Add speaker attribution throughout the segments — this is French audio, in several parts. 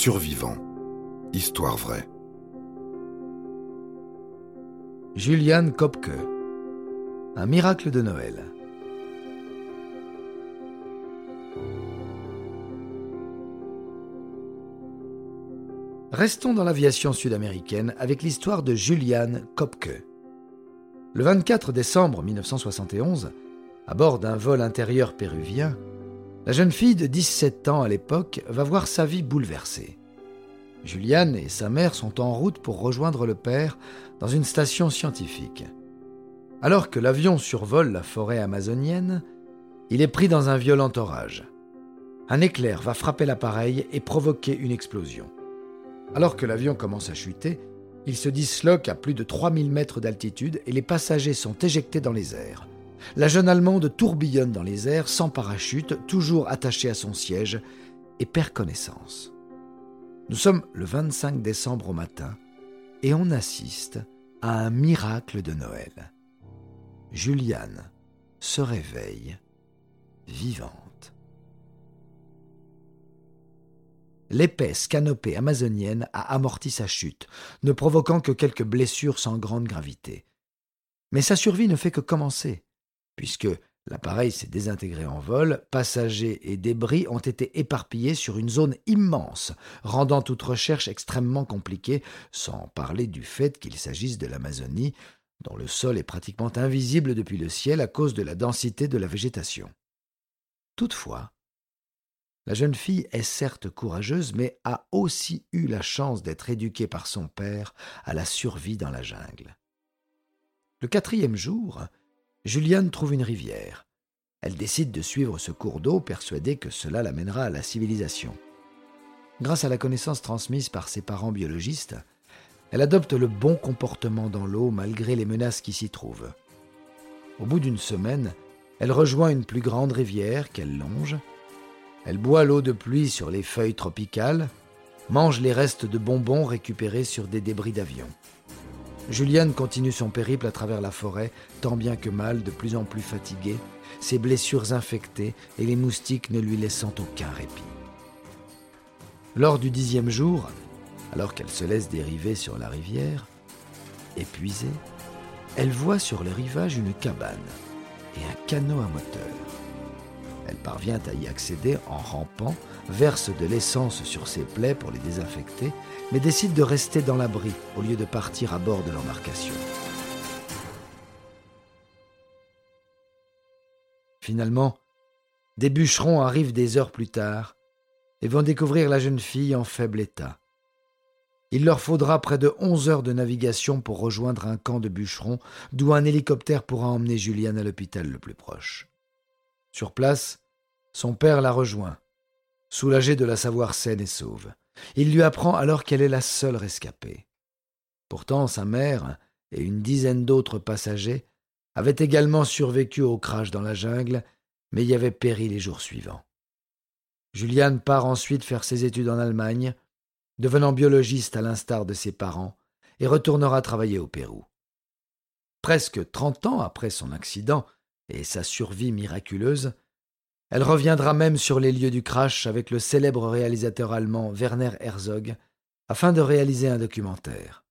Speaker 1: Survivant. Histoire vraie.
Speaker 2: Julian Kopke. Un miracle de Noël. Restons dans l'aviation sud-américaine avec l'histoire de Julian Kopke. Le 24 décembre 1971, à bord d'un vol intérieur péruvien, la jeune fille de 17 ans à l'époque va voir sa vie bouleversée. Juliane et sa mère sont en route pour rejoindre le père dans une station scientifique. Alors que l'avion survole la forêt amazonienne, il est pris dans un violent orage. Un éclair va frapper l'appareil et provoquer une explosion. Alors que l'avion commence à chuter, il se disloque à plus de 3000 mètres d'altitude et les passagers sont éjectés dans les airs. La jeune Allemande tourbillonne dans les airs sans parachute, toujours attachée à son siège, et perd connaissance. Nous sommes le 25 décembre au matin et on assiste à un miracle de Noël. Juliane se réveille vivante. L'épaisse canopée amazonienne a amorti sa chute, ne provoquant que quelques blessures sans grande gravité. Mais sa survie ne fait que commencer puisque l'appareil s'est désintégré en vol, passagers et débris ont été éparpillés sur une zone immense, rendant toute recherche extrêmement compliquée, sans parler du fait qu'il s'agisse de l'Amazonie, dont le sol est pratiquement invisible depuis le ciel à cause de la densité de la végétation. Toutefois, la jeune fille est certes courageuse, mais a aussi eu la chance d'être éduquée par son père à la survie dans la jungle. Le quatrième jour, Juliane trouve une rivière. Elle décide de suivre ce cours d'eau, persuadée que cela l'amènera à la civilisation. Grâce à la connaissance transmise par ses parents biologistes, elle adopte le bon comportement dans l'eau malgré les menaces qui s'y trouvent. Au bout d'une semaine, elle rejoint une plus grande rivière qu'elle longe. Elle boit l'eau de pluie sur les feuilles tropicales, mange les restes de bonbons récupérés sur des débris d'avion. Juliane continue son périple à travers la forêt, tant bien que mal, de plus en plus fatiguée, ses blessures infectées et les moustiques ne lui laissant aucun répit. Lors du dixième jour, alors qu'elle se laisse dériver sur la rivière, épuisée, elle voit sur le rivage une cabane et un canot à moteur. Elle parvient à y accéder en rampant, verse de l'essence sur ses plaies pour les désinfecter, mais décide de rester dans l'abri au lieu de partir à bord de l'embarcation. Finalement, des bûcherons arrivent des heures plus tard et vont découvrir la jeune fille en faible état. Il leur faudra près de onze heures de navigation pour rejoindre un camp de bûcherons, d'où un hélicoptère pourra emmener Juliane à l'hôpital le plus proche. Sur place, son père la rejoint, soulagé de la savoir saine et sauve. Il lui apprend alors qu'elle est la seule rescapée. Pourtant, sa mère et une dizaine d'autres passagers avaient également survécu au crash dans la jungle, mais y avaient péri les jours suivants. Juliane part ensuite faire ses études en Allemagne, devenant biologiste à l'instar de ses parents, et retournera travailler au Pérou. Presque trente ans après son accident et sa survie miraculeuse, elle reviendra même sur les lieux du crash avec le célèbre réalisateur allemand Werner Herzog afin de réaliser un documentaire.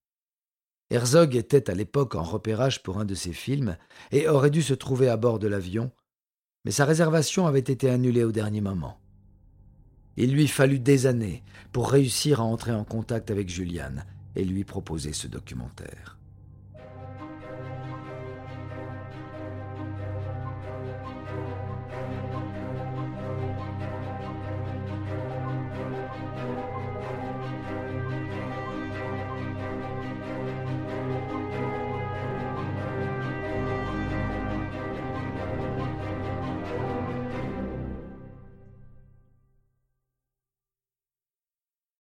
Speaker 2: Herzog était à l'époque en repérage pour un de ses films et aurait dû se trouver à bord de l'avion, mais sa réservation avait été annulée au dernier moment. Il lui fallut des années pour réussir à entrer en contact avec Juliane et lui proposer ce documentaire.